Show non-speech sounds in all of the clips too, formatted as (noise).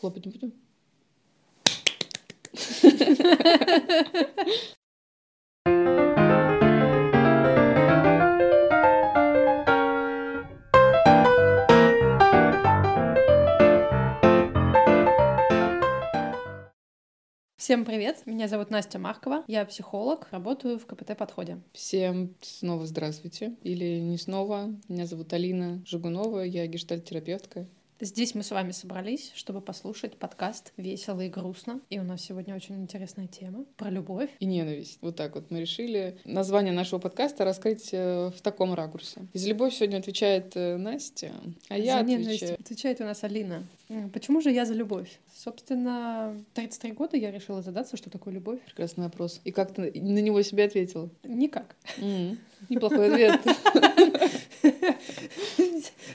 Хлопать не будем? Всем привет! Меня зовут Настя Маркова. Я психолог, работаю в КПТ-подходе. Всем снова здравствуйте. Или не снова. Меня зовут Алина Жигунова, я гештальт-терапевтка. Здесь мы с вами собрались, чтобы послушать подкаст «Весело и грустно». И у нас сегодня очень интересная тема про любовь. И ненависть. Вот так вот мы решили название нашего подкаста раскрыть э, в таком ракурсе. И за любовь сегодня отвечает э, Настя, а за я отвечаю... отвечает у нас Алина. Почему же я за любовь? Собственно, в 33 года я решила задаться, что такое любовь. Прекрасный вопрос. И как ты на него себе ответила? Никак. Неплохой ответ. (laughs)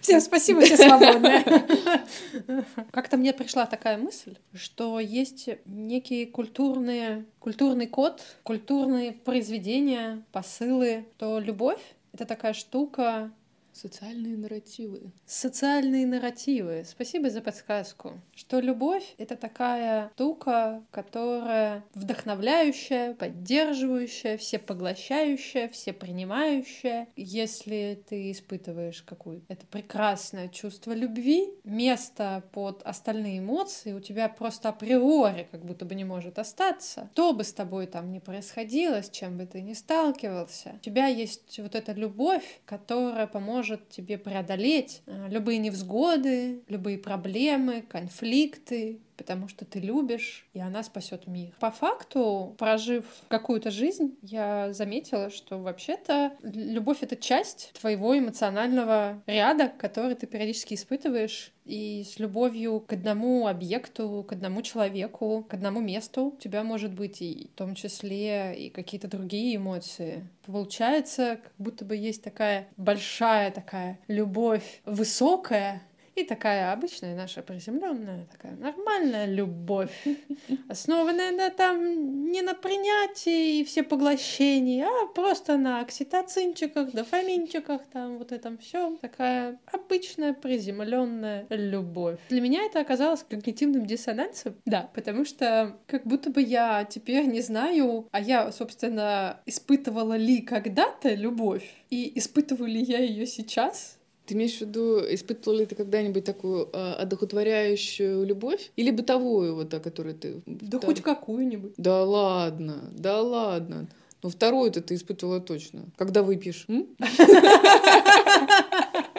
Всем спасибо, все свободны. (laughs) Как-то мне пришла такая мысль, что есть некие культурные, культурный код, культурные произведения, посылы, то любовь — это такая штука, Социальные нарративы. социальные нарративы. Спасибо за подсказку. Что любовь — это такая штука, которая вдохновляющая, поддерживающая, всепоглощающая, всепринимающая. Если ты испытываешь какое-то это прекрасное чувство любви, место под остальные эмоции у тебя просто априори как будто бы не может остаться. Что бы с тобой там ни происходило, с чем бы ты ни сталкивался, у тебя есть вот эта любовь, которая поможет тебе преодолеть э, любые невзгоды, любые проблемы, конфликты, потому что ты любишь, и она спасет мир. По факту, прожив какую-то жизнь, я заметила, что вообще-то любовь — это часть твоего эмоционального ряда, который ты периодически испытываешь, и с любовью к одному объекту, к одному человеку, к одному месту у тебя может быть и в том числе и какие-то другие эмоции. Получается, как будто бы есть такая большая такая любовь высокая, и такая обычная наша приземленная, такая нормальная любовь, (laughs) основанная на там не на принятии и всепоглощении, а просто на окситоцинчиках, дофаминчиках, там вот этом все. Такая обычная приземленная любовь. Для меня это оказалось когнитивным диссонансом, да, потому что как будто бы я теперь не знаю, а я, собственно, испытывала ли когда-то любовь, и испытываю ли я ее сейчас, Ты имеешь в виду, испытывал ли ты когда-нибудь такую э, одухотворяющую любовь? Или бытовую, вот о которой ты... да втор- хоть какую-нибудь. Да ладно, да ладно. Ну, вторую-то ты испытывала точно. Когда выпьешь? (laughs)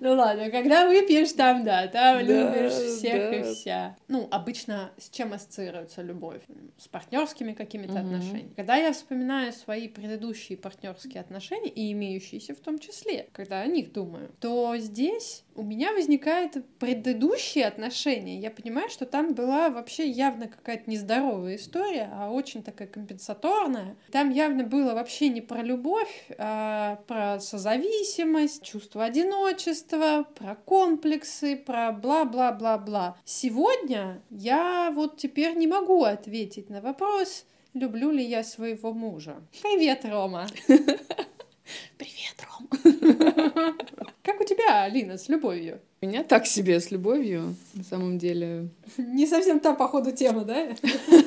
Ну ладно, когда выпьешь, там да, там Да, любишь всех и да. вся. Ну, обычно с чем ассоциируется любовь? С партнерскими какими-то Мгм. отношениями. Когда я вспоминаю свои предыдущие партнерские отношения, и имеющиеся в том числе, когда о них думаю, то здесь у меня возникают предыдущие отношения. Я понимаю, что там была вообще явно какая-то нездоровая история, а очень такая компенсаторная. Там явно было вообще не про любовь, а про созависимость, чувство одиночества, про комплексы, про бла-бла-бла-бла. Сегодня я вот теперь не могу ответить на вопрос, люблю ли я своего мужа. Привет, Рома. (laughs) Привет, Ром. (laughs) Как у тебя, Алина, с любовью? У меня так себе с любовью, на самом деле. (laughs) Не совсем та, походу, тема, да?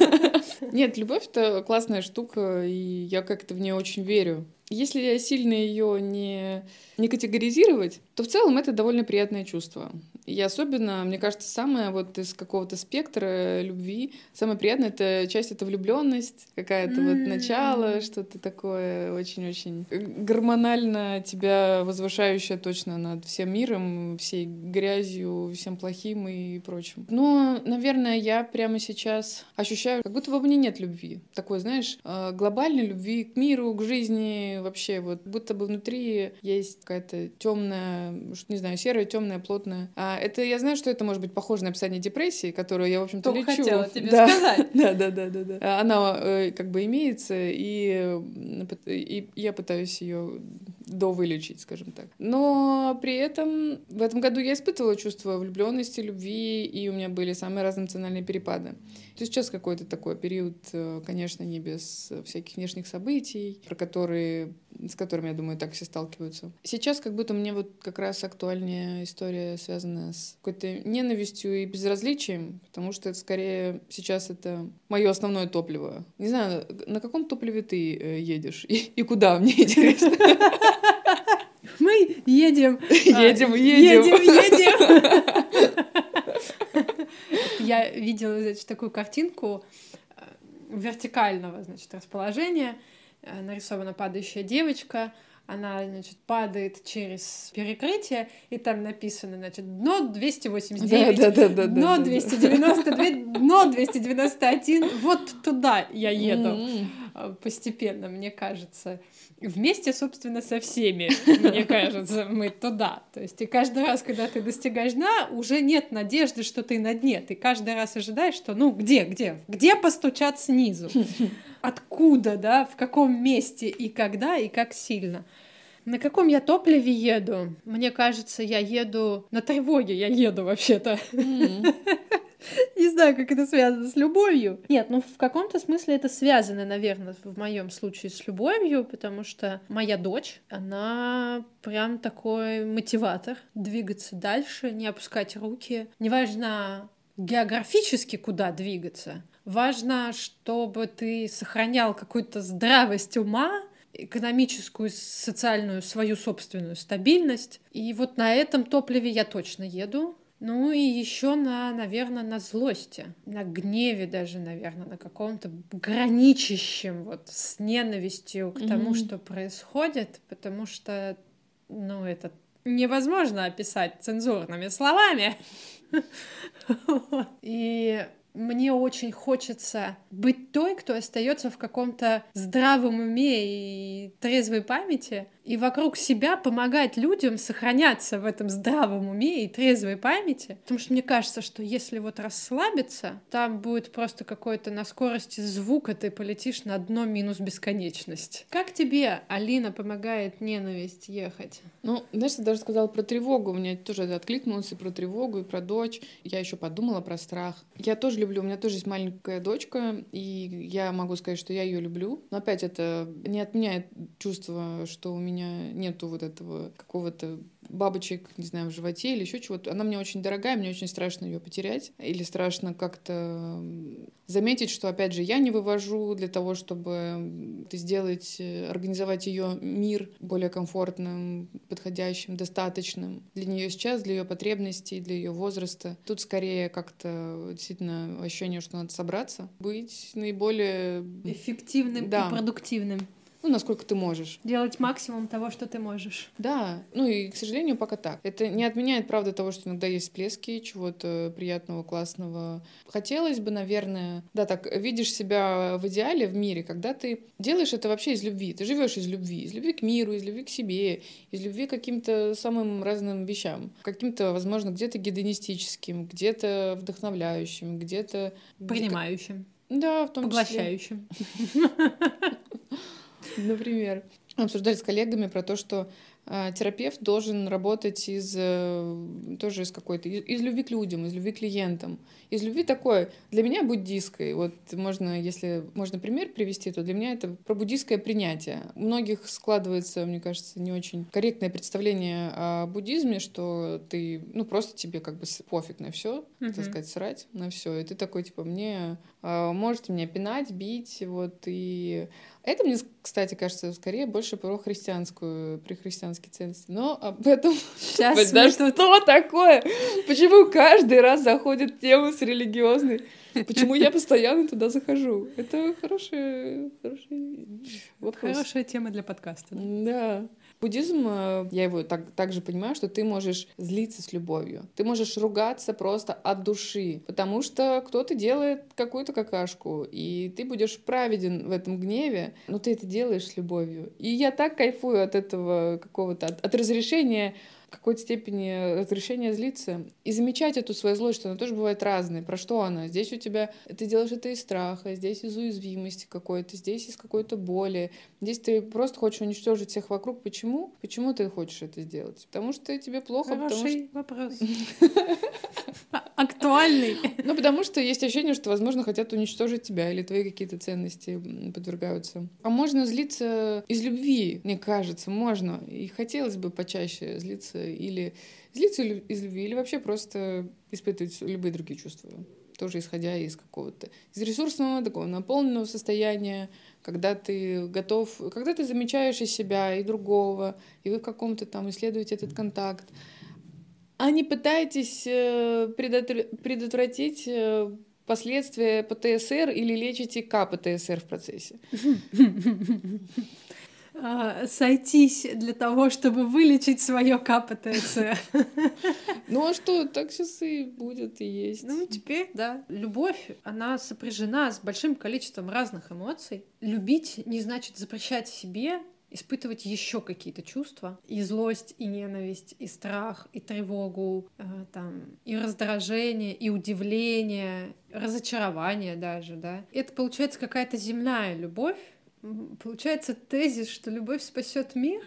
(laughs) Нет, любовь это классная штука, и я как-то в нее очень верю. Если я сильно ее не, не категоризировать, то в целом это довольно приятное чувство. И особенно, мне кажется, самое вот из какого-то спектра любви, самое приятное это часть это влюбленность, какая-то вот М. начало, что-то такое очень-очень гормонально тебя возвышающее точно над всем миром, всей грязью, всем плохим и прочим. Но, наверное, я прямо сейчас ощущаю, как будто во мне нет любви. Такой, знаешь, э, глобальной любви к миру, к жизни, вообще вот будто бы внутри есть какая-то темная, не знаю, серая, темная, плотная. А это я знаю, что это может быть похоже на описание депрессии, которую я, в общем-то, лечу. хотела тебе (laughs) Да. сказать. (laughs) Да, да, да, да, да. Она э, как бы имеется, и я пытаюсь ее довылечить, скажем так. Но при этом в этом году я испытывала чувство влюбленности, любви, и у меня были самые разные эмоциональные перепады. То сейчас какой-то такой период, э, конечно, не без всяких внешних событий, про которые с которыми, я думаю, так все сталкиваются. Сейчас как будто мне вот как раз актуальнее история, связанная с какой-то ненавистью и безразличием, потому что это скорее сейчас это мое основное топливо. Не знаю, на каком топливе ты э, едешь и, и куда, мне (laughs) интересно. Мы едем. Едем, едем. Едем, едем. Я видела, значит, такую картинку э, вертикального, значит, расположения. Э, нарисована падающая девочка, она, значит, падает через перекрытие, и там написано, значит, дно 289, да, да, да, дно да, 292, дно 291, вот туда я еду э, постепенно, мне кажется. Вместе, собственно, со всеми, (laughs) мне кажется, мы туда. То есть и каждый раз, когда ты достигаешь дна, уже нет надежды, что ты на дне. Ты каждый раз ожидаешь, что ну где, где, где постучат снизу? (laughs) Откуда, да, в каком месте и когда и как сильно. На каком я топливе еду? Мне кажется, я еду на тревоге, я еду вообще-то. (laughs) Не знаю, как это связано с любовью. Нет, ну в каком-то смысле это связано, наверное, в моем случае с любовью, потому что моя дочь, она прям такой мотиватор двигаться дальше, не опускать руки. Неважно географически куда двигаться, важно, чтобы ты сохранял какую-то здравость ума, экономическую, социальную, свою собственную стабильность. И вот на этом топливе я точно еду. Ну и еще на, наверное, на злости, на гневе даже, наверное, на каком-то граничащем вот с ненавистью к тому, mm-hmm. что происходит, потому что, ну, это невозможно описать цензурными словами. (laughs) И мне очень хочется быть той, кто остается в каком-то здравом уме и трезвой памяти, и вокруг себя помогать людям сохраняться в этом здравом уме и трезвой памяти. Потому что мне кажется, что если вот расслабиться, там будет просто какой-то на скорости звука ты полетишь на дно минус бесконечность. Как тебе, Алина, помогает ненависть ехать? Ну, знаешь, ты даже сказала про тревогу. У меня тоже это откликнулось и про тревогу, и про дочь. Я еще подумала про страх. Я тоже люблю, у меня тоже есть маленькая дочка, и я могу сказать, что я ее люблю. Но опять это не отменяет чувство, что у меня нету вот этого какого-то бабочек, не знаю, в животе или еще чего-то. Она мне очень дорогая, мне очень страшно ее потерять. Или страшно как-то заметить, что, опять же, я не вывожу для того, чтобы сделать, э, организовать ее мир более комфортным, подходящим, достаточным для нее сейчас, для ее потребностей, для ее возраста. Тут скорее как-то действительно ощущение, что надо собраться, быть наиболее эффективным да. и продуктивным ну, насколько ты можешь. Делать максимум того, что ты можешь. Да, ну и, к сожалению, пока так. Это не отменяет, правда, того, что иногда есть всплески чего-то приятного, классного. Хотелось бы, наверное, да, так, видишь себя в идеале в мире, когда ты делаешь это вообще из любви. Ты живешь из любви, из любви к миру, из любви к себе, из любви к каким-то самым разным вещам. Каким-то, возможно, где-то гедонистическим, где-то вдохновляющим, где-то... Принимающим. Да, в том Поглощающим. числе. Поглощающим. (laughs) Например, обсуждали с коллегами про то, что э, терапевт должен работать из э, тоже из какой-то из, из любви к людям, из любви к клиентам, из любви такой для меня буддийской. Вот можно, если можно пример привести, то для меня это про буддийское принятие. У многих складывается, мне кажется, не очень корректное представление о буддизме, что ты ну просто тебе как бы пофиг на все, mm-hmm. так сказать, срать на все, и ты такой типа мне можете меня пинать, бить, вот и это мне, кстати, кажется, скорее больше про христианскую, про христианские ценности. Но об этом... Сейчас да что такое? Почему каждый раз заходит тема с религиозной? Почему я постоянно туда захожу? Это хорошая, хороший вопрос. Хорошая тема для подкаста. Да. Буддизм, э, я его так, так же понимаю, что ты можешь злиться с любовью. Ты можешь ругаться просто от души, потому что кто-то делает какую-то какашку, и ты будешь праведен в этом гневе, но ты это делаешь с любовью. И я так кайфую от этого какого-то, от, от разрешения какой-то степени разрешения злиться и замечать эту свою злость, что она тоже бывает разной. Про что она? Здесь у тебя ты делаешь это из страха, здесь из уязвимости какой-то, здесь из какой-то боли. Здесь ты просто хочешь уничтожить всех вокруг. Почему? Почему ты хочешь это сделать? Потому что тебе плохо. Хороший потому что... вопрос. (laughs) нормальный. Ну, потому что есть ощущение, что, возможно, хотят уничтожить тебя или твои какие-то ценности подвергаются. А можно злиться из любви, мне кажется, можно. И хотелось бы почаще злиться или злиться из любви, или вообще просто испытывать любые другие чувства тоже исходя из какого-то из ресурсного такого наполненного состояния, когда ты готов, когда ты замечаешь и себя, и другого, и вы в каком-то там исследуете этот контакт, а не пытаетесь э, предотвратить э, последствия ПТСР или лечите КПТСР в процессе. (laughs) А, сойтись для того, чтобы вылечить свое КПТСР. Ну а что, так сейчас и будет и есть. Ну, теперь, да. Любовь, она сопряжена с большим количеством разных эмоций. Любить не значит запрещать себе испытывать еще какие-то чувства. И злость, и ненависть, и страх, и тревогу, э, там, и раздражение, и удивление, разочарование даже, да. Это получается какая-то земная любовь. Получается тезис, что любовь спасет мир.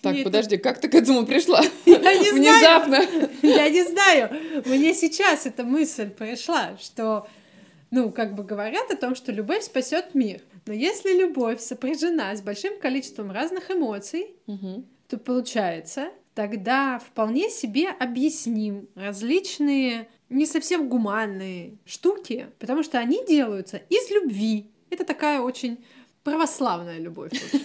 Так, Нет, подожди, как ты к этому пришла? Я не Внезапно. Знаю. Я не знаю. Мне сейчас эта мысль пришла, что, ну, как бы говорят о том, что любовь спасет мир. Но если любовь сопряжена с большим количеством разных эмоций, угу. то получается, тогда вполне себе объясним различные не совсем гуманные штуки, потому что они делаются из любви. Это такая очень православная любовь. (laughs)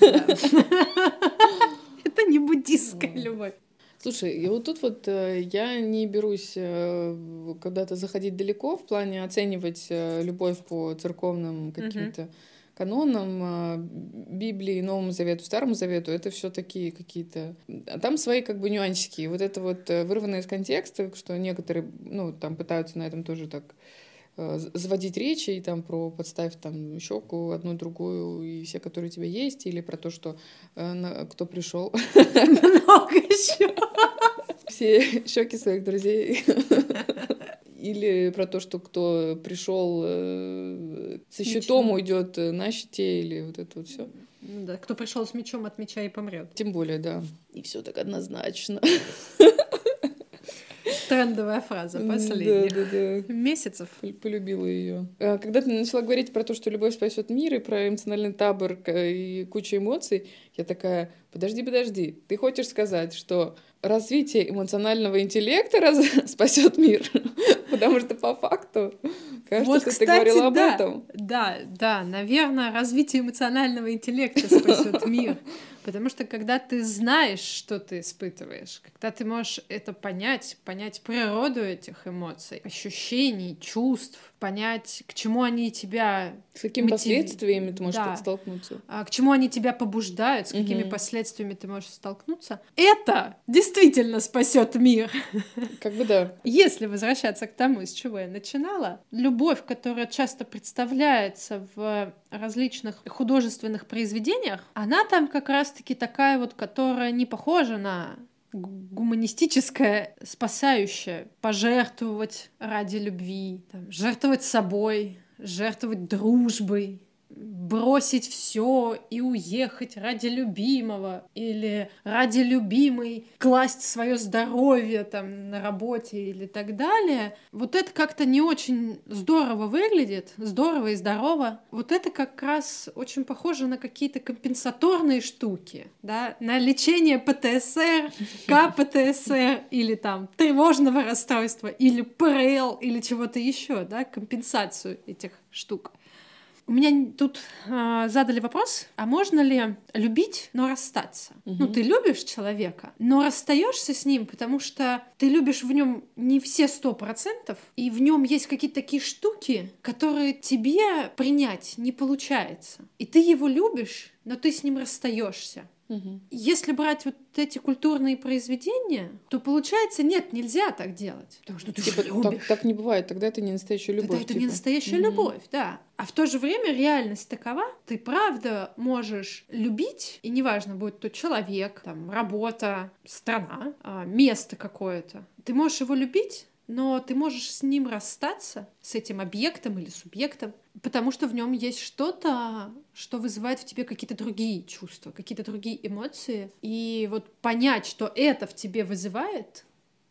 Это не буддистская любовь. Слушай, и вот тут вот э, я не берусь э, когда-то заходить далеко в плане оценивать э, любовь по церковным каким-то канонам а, Библии, Новому Завету, Старому Завету, это все такие какие-то... А там свои как бы нюансики. Вот это вот вырванное из контекста, что некоторые, ну, там пытаются на этом тоже так заводить речи и там про подставь там щеку одну другую и все, которые у тебя есть, или про то, что э, кто пришел. Много щек. Все щеки своих друзей. Или про то, что кто пришел э, со щитом уйдет э, на щите, или вот это вот все. Ну да, кто пришел с мечом от меча и помрет. Тем более, да. И все так однозначно. (laughs) Трендовая фраза последних да, да, да. месяцев. Полюбила ее. А, когда ты начала говорить про то, что любовь спасет мир, и про эмоциональный табор и кучу эмоций, я такая, подожди, подожди, ты хочешь сказать, что развитие эмоционального интеллекта раз... (laughs) спасет мир? (laughs) Потому что по факту, кажется, вот, кстати, ты говорила об да, этом. Да, да, наверное, развитие эмоционального интеллекта спасет (laughs) мир. Потому что когда ты знаешь, что ты испытываешь, когда ты можешь это понять, понять природу этих эмоций, ощущений, чувств, понять, к чему они тебя... С какими мотив... последствиями ты можешь да. столкнуться. А, к чему они тебя побуждают, с какими угу. последствиями ты можешь столкнуться. Это действительно спасет мир. (laughs) Как бы да. Если возвращаться к тому, с чего я начинала, любовь, которая часто представляется в различных художественных произведениях, она там как раз-таки такая вот, которая не похожа на гуманистическое, спасающее, пожертвовать ради любви, там, жертвовать собой, жертвовать дружбой, бросить все и уехать ради любимого или ради любимой класть свое здоровье там на работе или так далее. Вот это как-то не очень здорово выглядит, здорово и здорово. Вот это как раз очень похоже на какие-то компенсаторные штуки, да, на лечение ПТСР, КПТСР (laughs) или там тревожного расстройства или ПРЛ или чего-то еще, да, компенсацию этих штук. У меня тут э, задали вопрос, а можно ли любить, но расстаться? Угу. Ну, ты любишь человека, но расстаешься с ним, потому что ты любишь в нем не все сто процентов, и в нем есть какие-то такие штуки, которые тебе принять не получается. И ты его любишь, но ты с ним расстаешься. Угу. Если брать вот эти культурные произведения, то получается, нет, нельзя так делать. Потому что ты типа, так, так не бывает, тогда это не настоящая любовь. Тогда это типа. не настоящая угу. любовь, да. А в то же время реальность такова, ты правда можешь любить, и неважно, будет то человек, там, работа, страна, а, место какое-то. Ты можешь его любить, но ты можешь с ним расстаться, с этим объектом или субъектом, потому что в нем есть что-то, что вызывает в тебе какие-то другие чувства, какие-то другие эмоции. И вот понять, что это в тебе вызывает,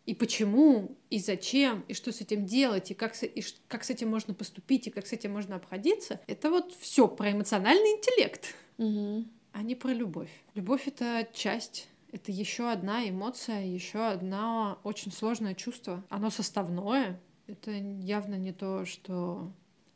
и почему, и зачем, и что с этим делать, и как с, и как с этим можно поступить, и как с этим можно обходиться, это вот все про эмоциональный интеллект, Угу. а не про любовь. Любовь это часть. Это еще одна эмоция, еще одно очень сложное чувство. Оно составное. Это явно не то, что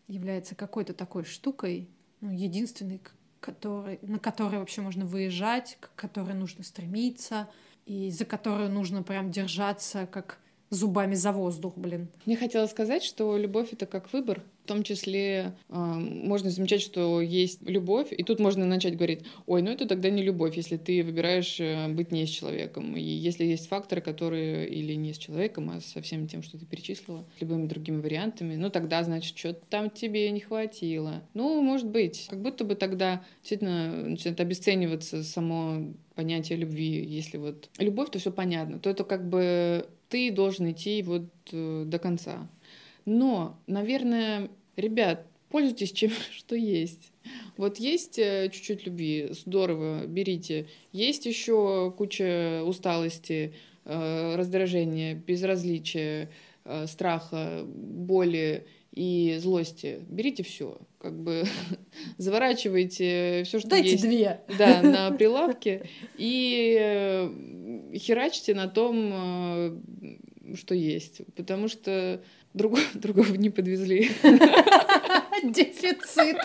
является какой-то такой штукой, ну, единственной, который, на которой вообще можно выезжать, к которой нужно стремиться, и за которую нужно прям держаться, как зубами за воздух, блин. Мне хотелось сказать, что любовь это как выбор. В том числе э, можно замечать, что есть любовь, и тут можно начать говорить, ой, ну это тогда не любовь, если ты выбираешь э, быть не с человеком. И если есть факторы, которые или не с человеком, а со всем тем, что ты перечислила, с любыми другими вариантами, ну тогда, значит, что-то там тебе не хватило. Ну, может быть. Как будто бы тогда действительно начинает обесцениваться само понятие любви. Если вот любовь, то все понятно. То это как бы ты должен идти вот э, до конца. Но, наверное, ребят, пользуйтесь чем, (laughs) что есть. Вот есть э, чуть-чуть любви, здорово, берите. Есть еще куча усталости, э, раздражения, безразличия, э, страха, боли и злости. Берите все, как бы (laughs) заворачивайте все, что Дайте есть. две. Да, на (laughs) прилавке и херачьте на том, что есть, потому что другого, (laughs) другого не подвезли. (laughs) Дефицит.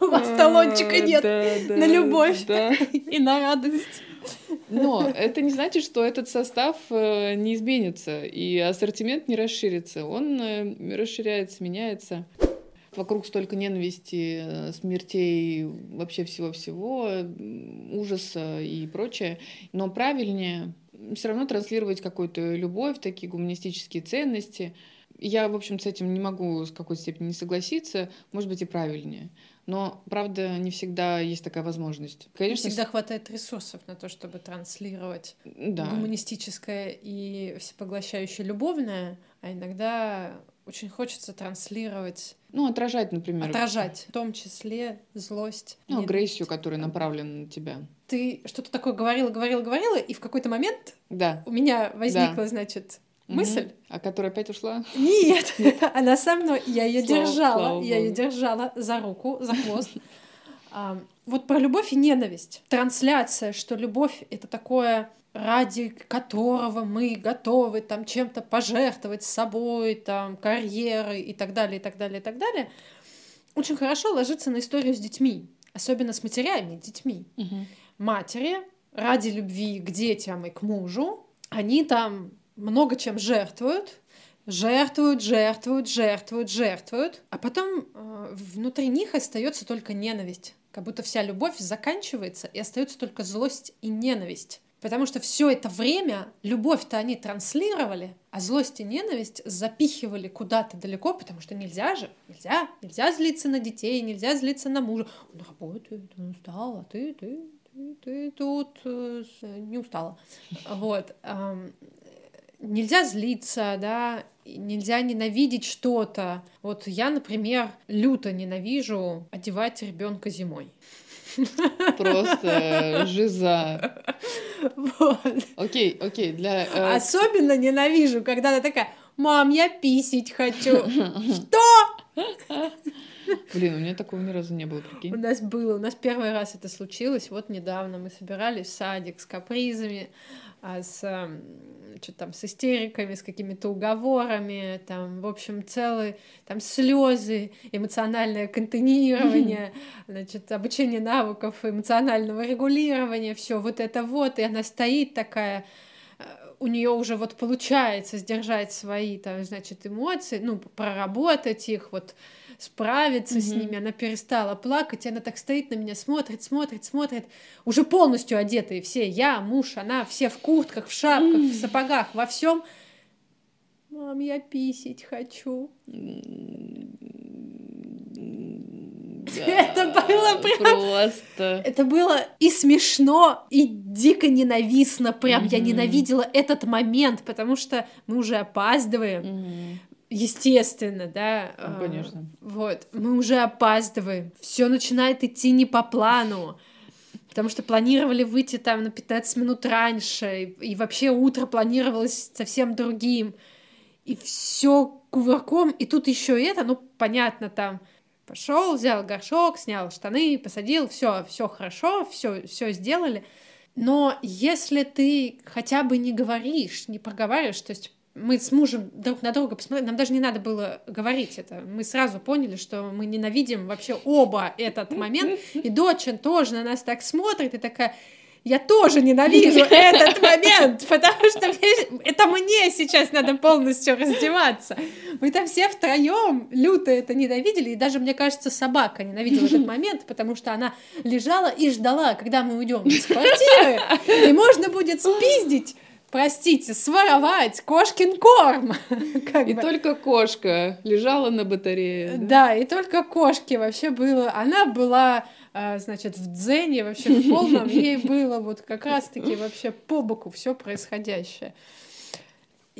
У вас талончика нет на любовь (laughs) и на радость. Но это не значит, что этот состав э, не изменится и ассортимент не расширится. Он э, расширяется, меняется. Вокруг столько ненависти, э, смертей, вообще всего-всего, ужаса и прочее. Но правильнее все равно транслировать какую-то любовь, такие гуманистические ценности. Я, в общем, с этим не могу с какой-то степени не согласиться, может быть, и правильнее. Но, правда, не всегда есть такая возможность. Не Конечно, всегда хватает ресурсов на то, чтобы транслировать да. гуманистическое и всепоглощающее любовное, а иногда очень хочется транслировать, Ну, отражать, например. отражать, в том числе злость. Ну, агрессию, которая направлена на тебя. Ты что-то такое говорила, говорила, говорила, и в какой-то момент Да. у меня возникла, значит, Мгм. мысль. А которая опять ушла? Нет, (laughs) она со мной. Я ее держала, я ее держала за руку, за хвост. (laughs) А, Вот про любовь и ненависть. Трансляция, что любовь — это такое ради которого мы готовы там чем-то пожертвовать собой, там, карьерой и так далее, и так далее, и так далее, очень хорошо ложится на историю с детьми, особенно с матерями, детьми матери ради любви к детям и к мужу, они там много чем жертвуют, жертвуют, жертвуют, жертвуют, жертвуют, а потом э, внутри них остается только ненависть, как будто вся любовь заканчивается и остается только злость и ненависть. Потому что все это время любовь-то они транслировали, а злость и ненависть запихивали куда-то далеко, потому что нельзя же, нельзя, нельзя злиться на детей, нельзя злиться на мужа. Он работает, он устал, а ты, ты, ты, ты тут э, не устала. Вот. Нельзя злиться, да, нельзя ненавидеть что-то. Вот я, например, люто ненавижу одевать ребенка зимой. Просто жиза. Вот. Окей, окей, для... э, Особенно ненавижу, когда она такая, мам, я писить хочу. (laughs) Что? Блин, у меня такого ни разу не было, У прикинь. нас было, у нас первый раз это случилось, вот недавно мы собирались в садик с капризами, а с что там с истериками, с какими-то уговорами, там, в общем, целые там слезы, эмоциональное контейнирование, (laughs) значит, обучение навыков эмоционального регулирования, все вот это вот, и она стоит такая, у нее уже вот получается сдержать свои, там, значит, эмоции, ну, проработать их, вот справиться с Мгм. ними, она перестала плакать, и она так стоит на меня, смотрит, смотрит, смотрит, уже полностью одетые все, я, муж, она, все в куртках, в шапках, в сапогах, во всем. Мам, я писить хочу. (laughs) Это было прям- Просто... Это было и смешно, и дико ненавистно. Прям я ненавидела этот момент, потому что мы уже опаздываем. Естественно, да. Ну, а, конечно. Вот, мы уже опаздываем. Все начинает идти не по плану. потому что планировали выйти там на 15 минут раньше, и вообще утро планировалось совсем другим, и все кувырком, и тут еще это, ну, понятно, там, пошел, взял горшок, снял штаны, посадил, все, все хорошо, все, все сделали. Но если ты хотя бы не говоришь, не проговариваешь, то есть мы с мужем друг на друга посмотрели, нам даже не надо было говорить это. Мы сразу поняли, что мы ненавидим вообще оба этот момент. И дочь тоже на нас так смотрит и такая, я тоже ненавижу (laughs) этот момент, потому что мне, это мне сейчас надо полностью раздеваться. Мы там все втроем люто это ненавидели, и даже, мне кажется, собака ненавидела этот (laughs) момент, потому что она лежала и ждала, когда мы уйдем из квартиры, и можно будет спиздить простите, своровать кошкин корм. (laughs) и бы. только кошка лежала на батарее. Да? да, и только кошке вообще было. Она была, а, значит, в дзене вообще в полном. Ей (laughs) было вот как раз-таки вообще по боку все происходящее.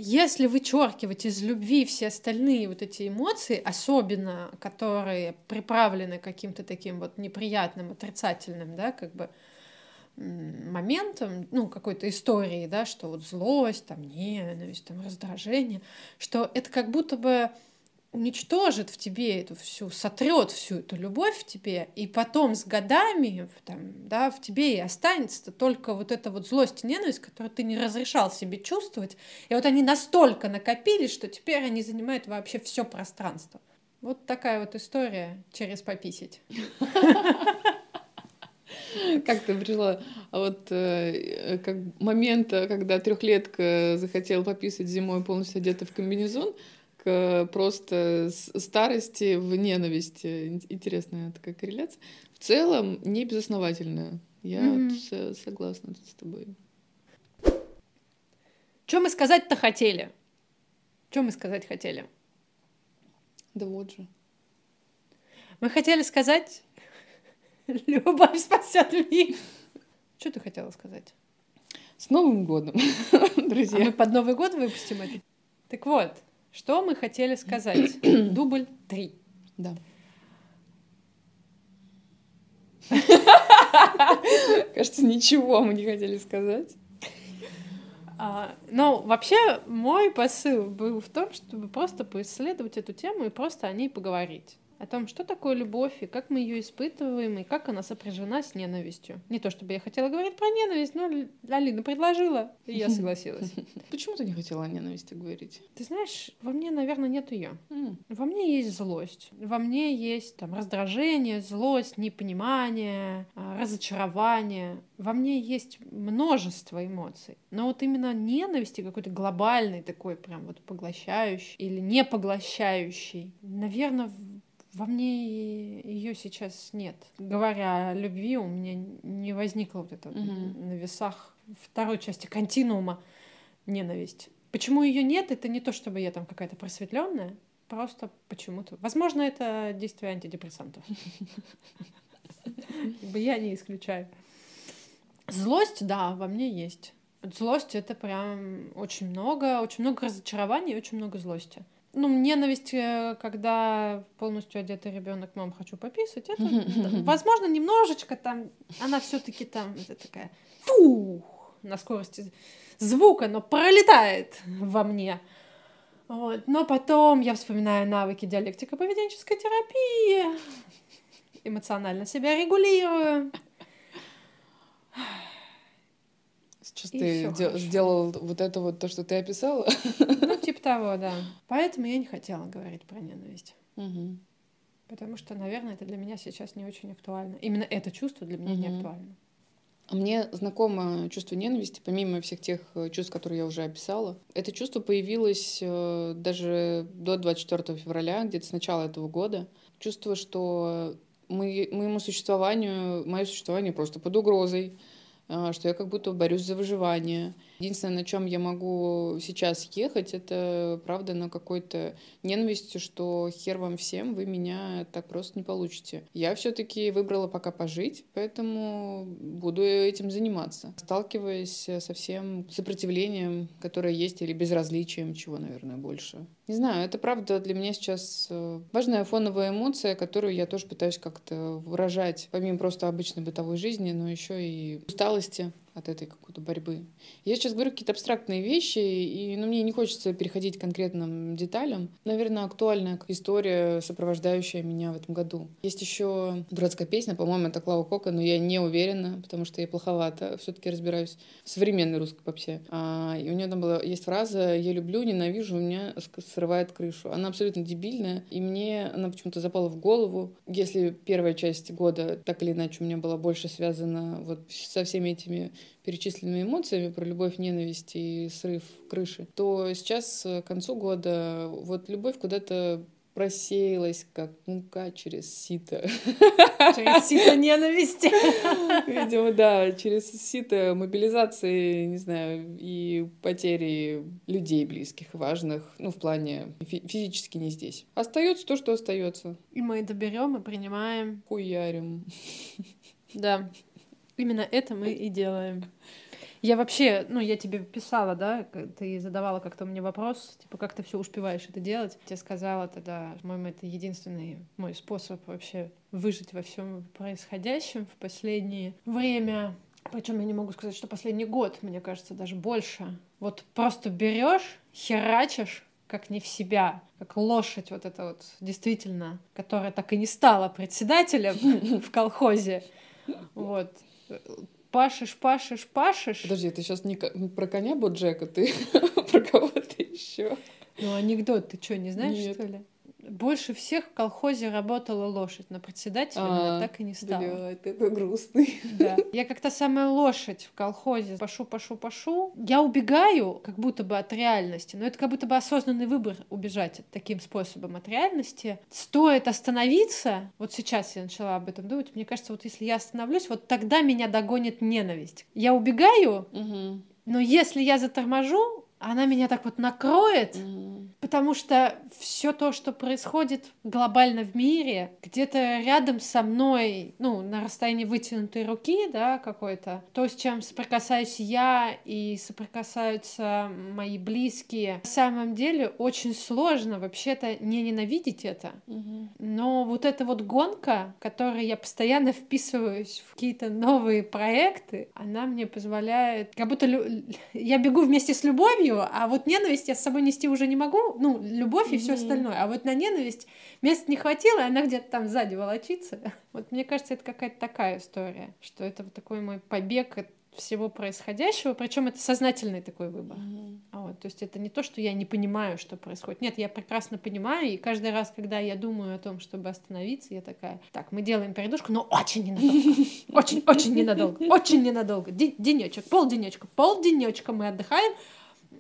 Если вычеркивать из любви все остальные вот эти эмоции, особенно которые приправлены каким-то таким вот неприятным, отрицательным, да, как бы, моментом, ну, какой-то истории, да, что вот злость, там, ненависть, там, раздражение, что это как будто бы уничтожит в тебе эту всю, сотрет всю эту любовь в тебе, и потом с годами там, да, в тебе и останется только вот эта вот злость и ненависть, которую ты не разрешал себе чувствовать, и вот они настолько накопились, что теперь они занимают вообще все пространство. Вот такая вот история через пописить. (laughs) (laughs) Как ты пришла? А вот э, как момент, когда трехлетка захотела пописать зимой полностью одета в комбинезон, к просто старости в ненависти. Интересная такая корреляция. В целом, не безосновательная. Я mm-hmm. согласна с тобой. Что мы сказать-то хотели? Что мы сказать хотели? Да вот же. Мы хотели сказать, (laughs) Любовь спасет мир. Что ты хотела сказать? С Новым годом, (laughs) друзья. А мы под Новый год выпустим это. Так вот, что мы хотели сказать? (clears throat) Дубль три. Да. (laughs) Кажется, ничего мы не хотели сказать. А, ну, вообще, мой посыл был в том, чтобы просто поисследовать эту тему и просто о ней поговорить о том, что такое любовь, и как мы ее испытываем, и как она сопряжена с ненавистью. Не то, чтобы я хотела говорить про ненависть, но Алина предложила, и я согласилась. (laughs) Почему ты не хотела о ненависти говорить? Ты знаешь, во мне, наверное, нет ее. Во мне есть злость. Во мне есть там раздражение, злость, непонимание, а, разочарование. Во мне есть множество эмоций. Но вот именно ненависти какой-то глобальный такой прям вот поглощающий или не поглощающий, наверное, во мне ее сейчас нет. Говоря о любви, у меня не возникло вот это угу. на весах второй части континуума ненависть. Почему ее нет? Это не то, чтобы я там какая-то просветленная, просто почему-то. Возможно, это действие антидепрессантов. (laughs) Я не исключаю. Злость, да, во мне есть. Злость это прям очень много, очень много разочарований, очень много злости ну, ненависть, э, когда полностью одетый ребенок, мам, хочу пописать, это, возможно, немножечко там, она все-таки там такая, фу, на скорости звука, но пролетает во мне. Вот. Но потом я вспоминаю навыки диалектико-поведенческой терапии, эмоционально себя регулирую. Сейчас и ты де- сделал вот это вот то, что ты описала. Ну, того, да. Поэтому я не хотела говорить про ненависть. Угу. Потому что, наверное, это для меня сейчас не очень актуально. Именно это чувство для меня угу. не актуально. Мне знакомо чувство ненависти, помимо всех тех э, чувств, которые я уже описала. Это чувство появилось э, даже до 24 февраля, где-то с начала этого года. Чувство, что мы, моему существованию, мое существование просто под угрозой, а, что я как будто борюсь за выживание. Единственное, на чем я могу сейчас ехать, это правда на какой-то ненависти, что хер вам всем, вы меня так просто не получите. Я все-таки выбрала пока пожить, поэтому буду этим заниматься, сталкиваясь со всем сопротивлением, которое есть, или безразличием, чего, наверное, больше. Не знаю, это правда для меня сейчас э, важная фоновая эмоция, которую я тоже пытаюсь как-то выражать, помимо просто обычной бытовой жизни, но еще и усталости от этой какой-то борьбы. Я сейчас говорю какие-то абстрактные вещи, и ну, мне не хочется переходить к конкретным деталям. Наверное, актуальная история, сопровождающая меня в этом году. Есть еще дурацкая песня, по-моему, это Клава Кока, но я не уверена, потому что я плоховато все-таки разбираюсь в современной русской попсе. А, и у нее там была, есть фраза «Я люблю, ненавижу, у меня срывает крышу». Она абсолютно дебильная, и мне она почему-то запала в голову. Если первая часть года так или иначе у меня была больше связана вот со всеми этими перечисленными эмоциями про любовь, ненависть и срыв крыши, то сейчас к концу года вот любовь куда-то просеялась, как мука через сито. (laughs) Через сито ненависти. (laughs) Видимо, да, через сито мобилизации, не знаю, и потери людей близких, важных, ну, в плане физически не здесь. Остается то, что остается. И мы это берем и принимаем. Хуярим. Да. Именно это мы и делаем. Я вообще, ну, я тебе писала, да, ты задавала как-то мне вопрос, типа, как ты все успеваешь это делать. Я сказала тогда, по-моему, это единственный мой способ вообще выжить во всем происходящем в последнее время. Причем я не могу сказать, что последний год, мне кажется, даже больше. Вот просто берешь, херачишь, как не в себя, как лошадь вот эта вот, действительно, которая так и не стала председателем (laughs) в колхозе. Вот пашешь, пашешь, пашешь. Подожди, ты сейчас не про коня Боджека, ты (laughs) про кого-то еще. Ну, анекдот, ты что, не знаешь, Нет. что ли? Больше всех в колхозе работала лошадь, но председателем а, она так и не стала. Бля, какой грустный. Да. Я как-то самая лошадь в колхозе. Пашу, пашу, пашу. Я убегаю как будто бы от реальности, но это как будто бы осознанный выбор убежать таким способом от реальности. Стоит остановиться, вот сейчас я начала об этом думать, мне кажется, вот если я остановлюсь, вот тогда меня догонит ненависть. Я убегаю, угу. но если я заторможу, она меня так вот накроет, mm. потому что все то, что происходит глобально в мире, где-то рядом со мной, ну, на расстоянии вытянутой руки, да, какой-то, то, с чем соприкасаюсь я и соприкасаются мои близкие, на самом деле очень сложно вообще-то не ненавидеть это. Mm-hmm. Но вот эта вот гонка, которой я постоянно вписываюсь в какие-то новые проекты, она мне позволяет, как будто лю... я бегу вместе с любовью, любовью, а вот ненависть я с собой нести уже не могу, ну, любовь и mm-hmm. все остальное. А вот на ненависть места не хватило, и она где-то там сзади волочится. (laughs) Вот мне кажется, это какая-то такая история, что это вот такой мой побег от всего происходящего, причем это сознательный такой выбор. Mm-hmm. Вот, то есть это не то, что я не понимаю, что происходит. Нет, я прекрасно понимаю, и каждый раз, когда я думаю о том, чтобы остановиться, я такая, так, мы делаем передушку, но очень ненадолго, (laughs) очень, очень ненадолго, очень ненадолго, денечек, полденечка, полденечка мы отдыхаем,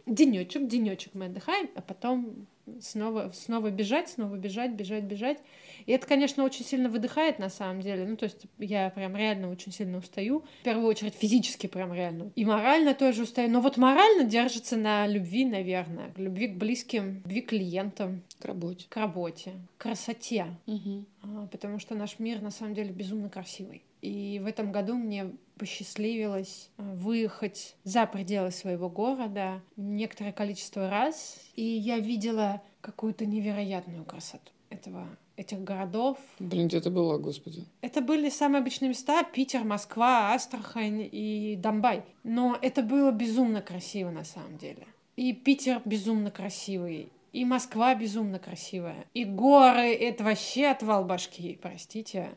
денечек, денечек мы отдыхаем, а потом снова, снова бежать, снова бежать, бежать, бежать. И это, конечно, очень сильно выдыхает на самом деле. Ну, то есть я прям реально очень сильно устаю. В первую очередь физически прям реально. И морально тоже устаю. Но вот морально держится на любви, наверное. К любви к близким, любви к клиентам. К работе. К работе. К красоте. Угу. Потому что наш мир на самом деле безумно красивый. И в этом году мне посчастливилось э, выехать за пределы своего города некоторое количество раз, и я видела какую-то невероятную красоту этого этих городов. Блин, где ты была, господи? Это были самые обычные места. Питер, Москва, Астрахань и Домбай. Но это было безумно красиво на самом деле. И Питер безумно красивый. И Москва безумно красивая. И горы — это вообще отвал башки, простите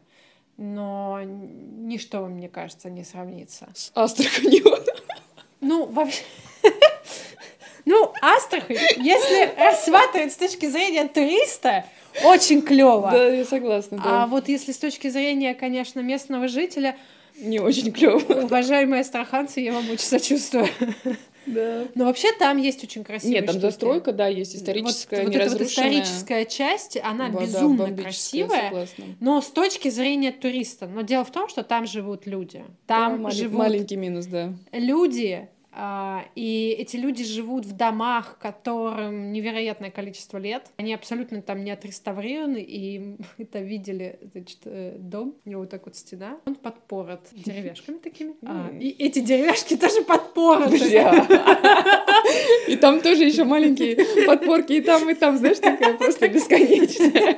но ничто, мне кажется, не сравнится. С Астраханью. Ну, вообще... (laughs) Ну, Астрахань, если рассматривать с точки зрения туриста, очень клево. Да, я согласна. Да. А вот если с точки зрения, конечно, местного жителя, не очень клево. Уважаемые астраханцы, я вам очень сочувствую. Да. Но вообще там есть очень красивые Нет, там штуки. застройка, да, есть историческая, вот, вот эта вот историческая часть, она да, безумно красивая, согласна. но с точки зрения туриста. Но дело в том, что там живут люди. Там да, живут... Маленький минус, да. Люди, и эти люди живут в домах, которым невероятное количество лет. Они абсолютно там не отреставрированы, и (laughs) это видели, значит, э, дом, у него вот так вот стена, он подпорот (laughs) деревяшками такими. А, и эти деревяшки (laughs) тоже подпороты. И там тоже еще маленькие подпорки, и там, и там, знаешь, такая просто бесконечная.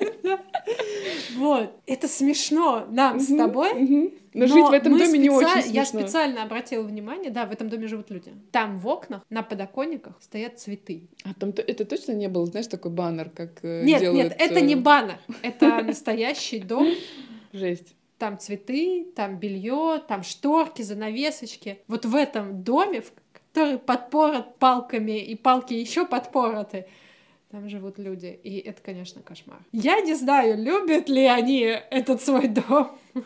Вот, это смешно нам с тобой, но, Но жить в этом доме специ... не очень смешно. Я специально обратила внимание, да, в этом доме живут люди. Там в окнах, на подоконниках стоят цветы. А там это точно не был, знаешь, такой баннер, как э, Нет, делают... нет, это не э, баннер, это настоящий дом. (laughs) Жесть. Там цветы, там белье, там шторки, занавесочки. Вот в этом доме, который подпорот палками, и палки еще подпороты, там живут люди, и это, конечно, кошмар. Я не знаю, любят ли они этот свой дом. (laughs)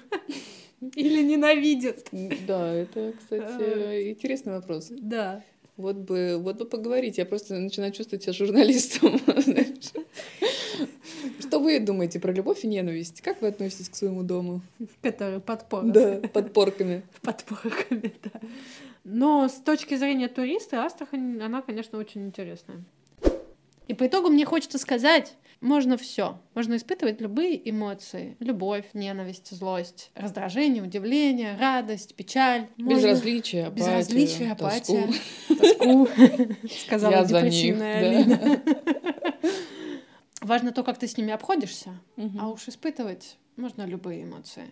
(laughs) Или ненавидят? Да, это, кстати, интересный вопрос. Да. Вот бы, вот бы поговорить. Я просто начинаю чувствовать себя журналистом. (laughs) Что вы думаете про любовь и ненависть? Как вы относитесь к своему дому? Который подпор. Да, подпорками. (laughs) Подпорками, да. Но с точки зрения туриста Астрахань, она, конечно, очень интересная. И по итогу мне хочется сказать, можно все. Можно испытывать любые эмоции. Любовь, ненависть, злость, раздражение, удивление, радость, печаль. Безразличие, апатия. Безразличие, апатия. Тоску. (laughs) Сказала депрессивная Алина. (laughs) Важно то, как ты с ними обходишься, а уж испытывать можно любые эмоции.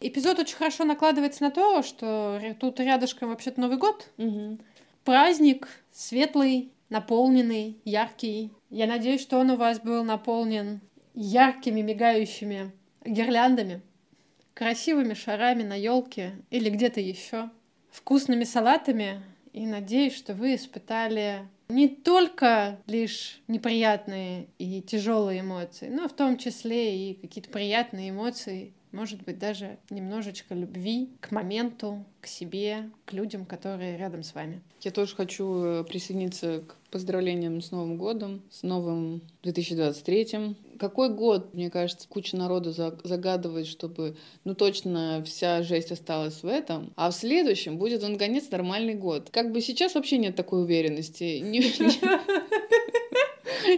Эпизод очень хорошо накладывается на то, что тут рядышком вообще-то Новый год. Праздник светлый, наполненный, яркий. Я надеюсь, что он у вас был наполнен яркими, мигающими гирляндами, красивыми шарами на елке или где-то еще, вкусными салатами. И надеюсь, что вы испытали не только лишь неприятные и тяжелые эмоции, но в том числе и какие-то приятные эмоции может быть, даже немножечко любви к моменту, к себе, к людям, которые рядом с вами. Я тоже хочу э, присоединиться к поздравлениям с Новым годом, с новым 2023. Какой год, мне кажется, куча народу загадывает, чтобы, ну, точно вся жесть осталась в этом, а в следующем будет, он, наконец, нормальный год. Как бы сейчас вообще нет такой уверенности.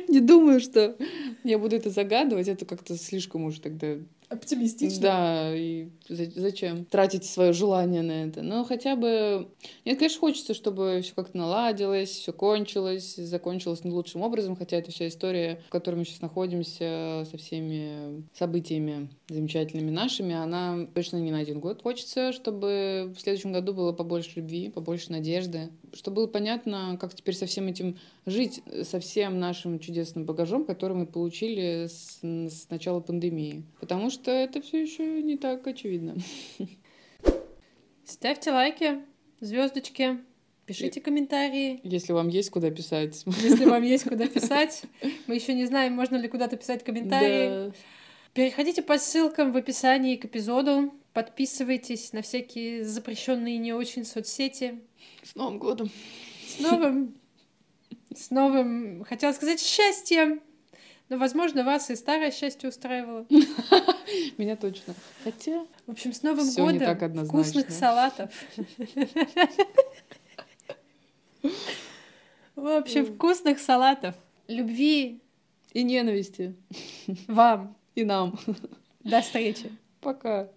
Не (laughs) думаю, что я буду это загадывать, это как-то слишком уж тогда оптимистично. Да, и зачем тратить свое желание на это? Но хотя бы... Нет, конечно, хочется, чтобы все как-то наладилось, все кончилось, закончилось не лучшим образом, хотя это вся история, в которой мы сейчас находимся, со всеми событиями замечательными нашими, она точно не на один год. Хочется, чтобы в следующем году было побольше любви, побольше надежды, чтобы было понятно, как теперь со всем этим жить, со всем нашим чудесным багажом, который мы получили с, с начала пандемии. Потому что это все еще не так очевидно. (laughs) Ставьте лайки, звездочки, пишите комментарии. Если вам есть куда писать. Если вам (laughs) есть куда писать. Мы еще не знаем, можно ли куда-то писать комментарии. Да. Переходите по ссылкам в описании к эпизоду. Подписывайтесь на всякие запрещенные не очень соцсети. С Новым годом! С новым... С новым... Хотела сказать счастьем! Но, возможно, вас и старое счастье устраивало. (laughs) Меня точно. Хотя... В общем, с Новым годом! Вкусных салатов! В общем, вкусных салатов! Любви! И ненависти! Вам! И нам! До встречи! Пока!